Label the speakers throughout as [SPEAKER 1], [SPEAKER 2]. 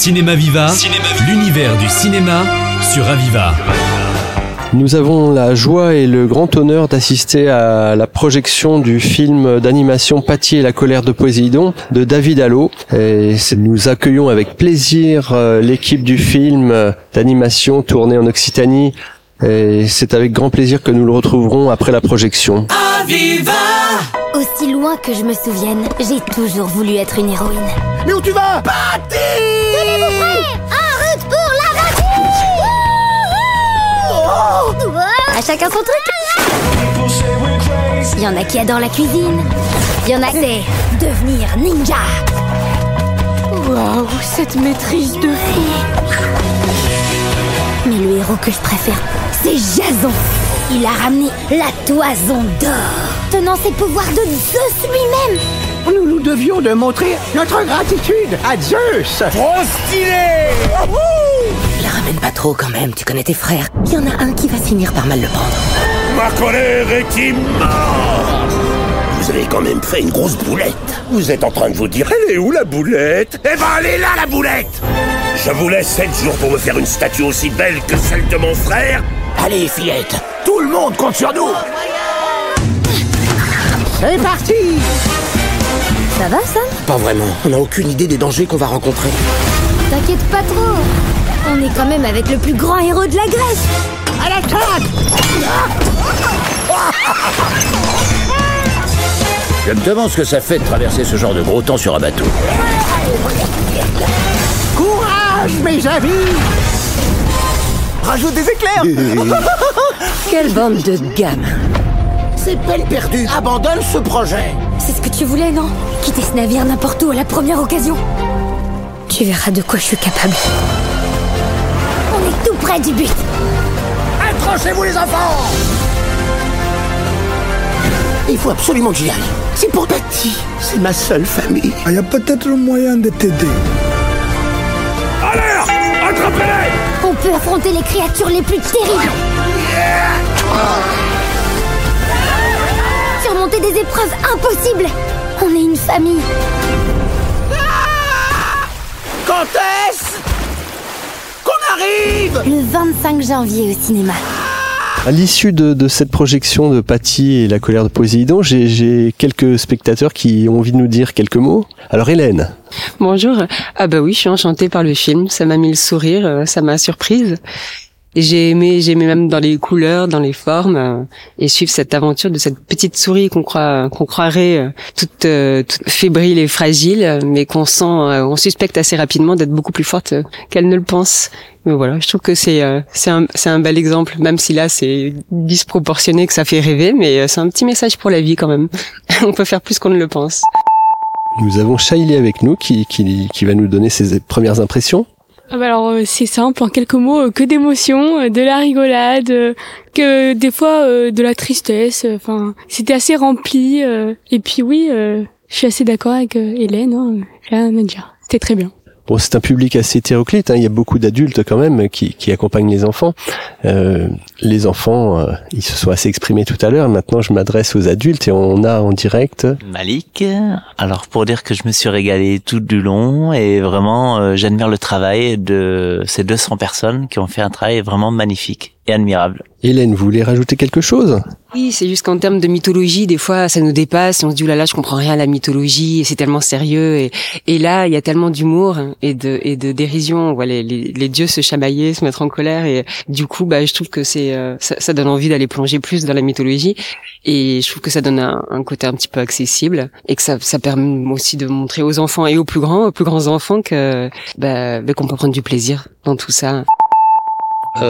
[SPEAKER 1] Cinéma Viva, l'univers du cinéma sur Aviva.
[SPEAKER 2] Nous avons la joie et le grand honneur d'assister à la projection du film d'animation Patty et la colère de Poséidon de David Allo. Et nous accueillons avec plaisir euh, l'équipe du film d'animation tourné en Occitanie. Et c'est avec grand plaisir que nous le retrouverons après la projection.
[SPEAKER 3] Aussi loin que je me souvienne, j'ai toujours voulu être une héroïne.
[SPEAKER 4] Mais où tu vas?
[SPEAKER 3] Tenez-vous prêts? En route pour l'aventure À chacun son truc Il y en a qui adorent la cuisine. Il y en a c'est devenir ninja.
[SPEAKER 5] Waouh, cette maîtrise de fou
[SPEAKER 3] Mais le héros que je préfère, c'est Jason. Il a ramené la toison d'or, tenant ses pouvoirs de Zeus lui-même.
[SPEAKER 4] Nous nous devions de montrer notre gratitude à Zeus Trop stylé
[SPEAKER 6] La ramène pas trop quand même, tu connais tes frères. Il y en a un qui va finir par mal le prendre.
[SPEAKER 7] Ma colère est immense Vous avez quand même fait une grosse boulette. Vous êtes en train de vous dire, elle est où la boulette? Eh ben, elle est là, la boulette Je vous laisse 7 jours pour me faire une statue aussi belle que celle de mon frère. Allez, fillette, tout le monde compte sur nous
[SPEAKER 4] C'est parti
[SPEAKER 3] Ça va, Sam
[SPEAKER 7] Pas vraiment, on n'a aucune idée des dangers qu'on va rencontrer.
[SPEAKER 3] T'inquiète pas trop. On est quand même avec le plus grand héros de la Grèce.
[SPEAKER 4] À l'attaque
[SPEAKER 7] Je me demande ce que ça fait de traverser ce genre de gros temps sur un bateau.
[SPEAKER 4] Courage, mes amis Rajoute des éclairs
[SPEAKER 6] Quelle bande de gamins
[SPEAKER 7] C'est peine perdue, abandonne ce projet
[SPEAKER 3] C'est ce que tu voulais, non? Quitter ce navire n'importe où à la première occasion. Tu verras de quoi je suis capable. On est tout près du but.
[SPEAKER 7] Accrochez-vous les enfants Il faut absolument que j'y aille. C'est pour Betty. C'est ma seule famille.
[SPEAKER 8] Il y a peut-être le moyen de t'aider.
[SPEAKER 7] Alors Attrapez-les
[SPEAKER 3] On peut affronter les créatures les plus terribles. Surmonter des épreuves impossibles. On est une famille.
[SPEAKER 7] Quand est-ce qu'on arrive
[SPEAKER 3] Le 25 janvier au cinéma.
[SPEAKER 2] À l'issue de, de cette projection de Patty et la colère de Poséidon, j'ai- j'ai quelques spectateurs qui ont envie de nous dire quelques mots. Alors Hélène,
[SPEAKER 9] Bonjour. Ah bah oui, je suis enchantée par le film. Ça m'a mis le sourire, euh, ça m'a surprise. J'ai aimé, j'ai aimé même dans les couleurs, dans les formes, euh, et suivre cette aventure de cette petite souris qu'on croit, qu'on croirait euh, toute, euh, toute fébrile et fragile, mais qu'on sent, on suspecte assez rapidement d'être beaucoup plus forte qu'elle ne le pense. Mais voilà, je trouve que c'est, c'est un, c'est un bel exemple, même si là c'est disproportionné, que ça fait rêver, mais c'est un petit message pour la vie quand même. on peut faire plus qu'on ne le pense.
[SPEAKER 2] nous avons Shailey avec nous qui, qui, qui va nous donner ses premières impressions.
[SPEAKER 5] Ah bah alors euh, c'est simple, en quelques mots, euh, que d'émotions, euh, de la rigolade, que des fois de la tristesse. Enfin, c'était assez rempli. et puis oui, je suis assez d'accord avec Hélène. Hein, rien à dire. C'était très bien.
[SPEAKER 2] Bon, c'est un public assez hétéroclite. hein. Il y a beaucoup d'adultes quand même qui, qui accompagnent les enfants. Euh, les enfants, euh, ils se sont assez exprimés tout à l'heure. Maintenant, je m'adresse aux adultes et on a en direct.
[SPEAKER 10] Malik. Alors pour dire que je me suis régalé tout du long et vraiment euh, j'admire le travail de ces 200 personnes qui ont fait un travail vraiment magnifique et admirable.
[SPEAKER 2] Hélène, vous voulez rajouter quelque chose?
[SPEAKER 9] Oui, c'est juste qu'en termes de mythologie, des fois, ça nous dépasse. Et on se dit, oh là là, je comprends rien à la mythologie, et c'est tellement sérieux. Et, et là, il y a tellement d'humour et de, et de dérision. On voit les, les, les dieux se chamailler, se mettre en colère. Et du coup, bah, je trouve que c'est, euh, ça, ça donne envie d'aller plonger plus dans la mythologie. Et je trouve que ça donne un, un côté un petit peu accessible et que ça, ça permet aussi de montrer aux enfants et aux plus grands, aux plus grands enfants que, bah, bah, qu'on peut prendre du plaisir dans tout ça.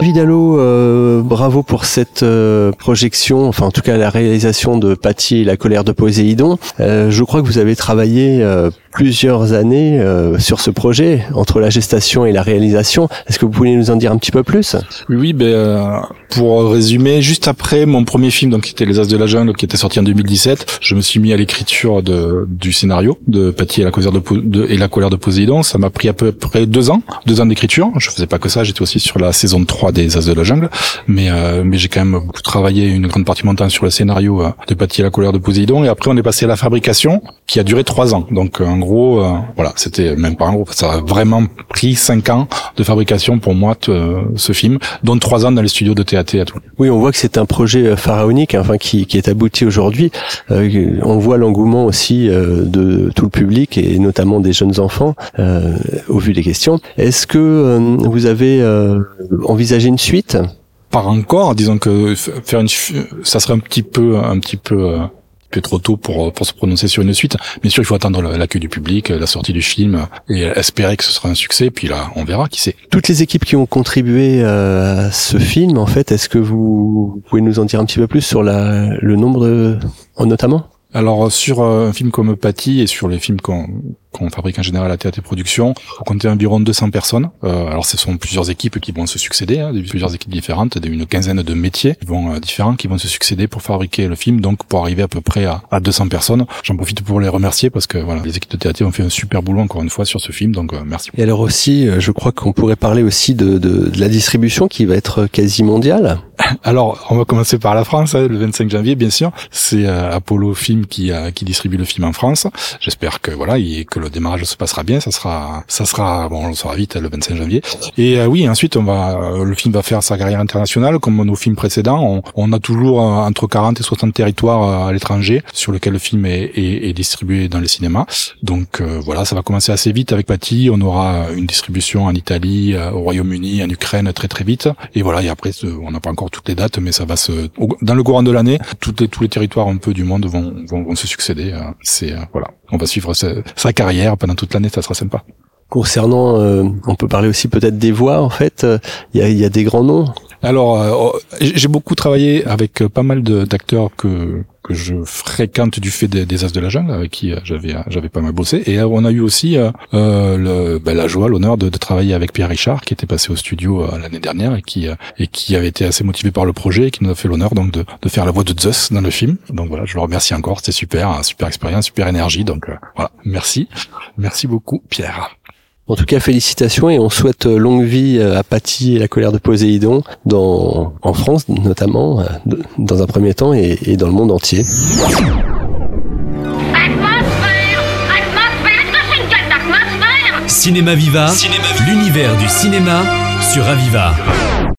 [SPEAKER 2] Vidalo, euh, bravo pour cette euh, projection, enfin en tout cas la réalisation de Patty et la colère de Poséidon. Euh, je crois que vous avez travaillé euh, plusieurs années euh, sur ce projet, entre la gestation et la réalisation. Est-ce que vous pouvez nous en dire un petit peu plus?
[SPEAKER 8] Oui, oui, ben, euh, pour résumer, juste après mon premier film, donc qui était Les As de la Jungle, qui était sorti en 2017, je me suis mis à l'écriture de, du scénario de Patty et la colère de, Po- de- et la colère de Poséidon. Ça m'a pris à peu près deux ans, deux ans d'écriture. Je faisais pas que ça, j'étais aussi sur la saison 3 des As de la Jungle, mais euh, mais j'ai quand même beaucoup travaillé une grande partie de mon temps sur le scénario euh, de et la colère de Poséidon. Et après, on est passé à la fabrication, qui a duré trois ans. Donc en gros, euh, voilà, c'était même pas en gros, ça a vraiment pris cinq ans de fabrication pour moi ce film, dont trois ans dans les studios de TAT à tout.
[SPEAKER 2] Oui, on voit que c'est un projet pharaonique, enfin qui, qui est abouti aujourd'hui. on voit l'engouement aussi de tout le public et notamment des jeunes enfants au vu des questions. Est-ce que vous avez envisagé une suite?
[SPEAKER 8] Pas encore, disons que faire une, ça serait un petit peu, un petit peu peu trop tôt pour, pour se prononcer sur une suite. Bien sûr, il faut attendre l'accueil du public, la sortie du film et espérer que ce sera un succès. Puis là, on verra qui c'est.
[SPEAKER 2] Toutes les équipes qui ont contribué euh, à ce film, en fait, est-ce que vous pouvez nous en dire un petit peu plus sur la, le nombre de, notamment?
[SPEAKER 8] Alors sur euh, un film comme Patty et sur les films qu'on qu'on fabrique en général à Théâtre Production, on comptait environ 200 personnes. Euh, alors ce sont plusieurs équipes qui vont se succéder, hein, plusieurs équipes différentes, une quinzaine de métiers qui vont, euh, différents qui vont se succéder pour fabriquer le film, donc pour arriver à peu près à, à 200 personnes. J'en profite pour les remercier parce que voilà, les équipes de Théâtre ont fait un super boulot encore une fois sur ce film, donc merci.
[SPEAKER 2] Et alors aussi, je crois qu'on pourrait parler aussi de, de, de, la distribution qui va être quasi mondiale.
[SPEAKER 8] Alors on va commencer par la France, hein, le 25 janvier bien sûr. C'est Apollo Film qui, qui distribue le film en France. J'espère que voilà, il, que le démarrage se passera bien. Ça sera, ça sera, bon, on sera vite le 25 janvier. Et euh, oui, ensuite, on va, euh, le film va faire sa carrière internationale comme nos films précédents. On, on a toujours euh, entre 40 et 60 territoires à l'étranger sur lesquels le film est, est, est distribué dans les cinémas. Donc voilà, ça va commencer assez vite avec Patty. On aura une distribution en Italie, au Royaume-Uni, en Ukraine très très vite. Et voilà, et après, on n'a pas encore toutes les dates, mais ça va se, dans le courant de l'année, toutes les, tous les territoires un peu du monde vont, vont, vont se succéder. C'est voilà, on va suivre sa, sa carrière pendant toute l'année, ça sera sympa.
[SPEAKER 2] Concernant, euh, on peut parler aussi peut-être des voix en fait. Il y, a, y a des grands noms.
[SPEAKER 8] Alors, euh, oh, j'ai beaucoup travaillé avec pas mal d'acteurs que que je fréquente du fait des, As de la Jungle, avec qui euh, j'avais j'avais pas mal bossé. Et on a eu aussi euh, le, ben, la joie, l'honneur de, travailler avec Pierre Richard, qui était passé au studio l'année dernière et qui et qui avait été assez motivé par le projet et qui nous a fait l'honneur donc de, de faire la voix de Zeus dans le film. Donc voilà, je le remercie encore. C'était super, super expérience, super énergie. Donc voilà, merci, merci beaucoup, Pierre.
[SPEAKER 2] En tout cas, félicitations et on souhaite euh, longue vie euh, à Patty et la colère de Poséidon dans, en France notamment, euh, dans un premier temps et, et dans le monde entier.
[SPEAKER 1] Cinéma Viva, l'univers du cinéma sur Aviva.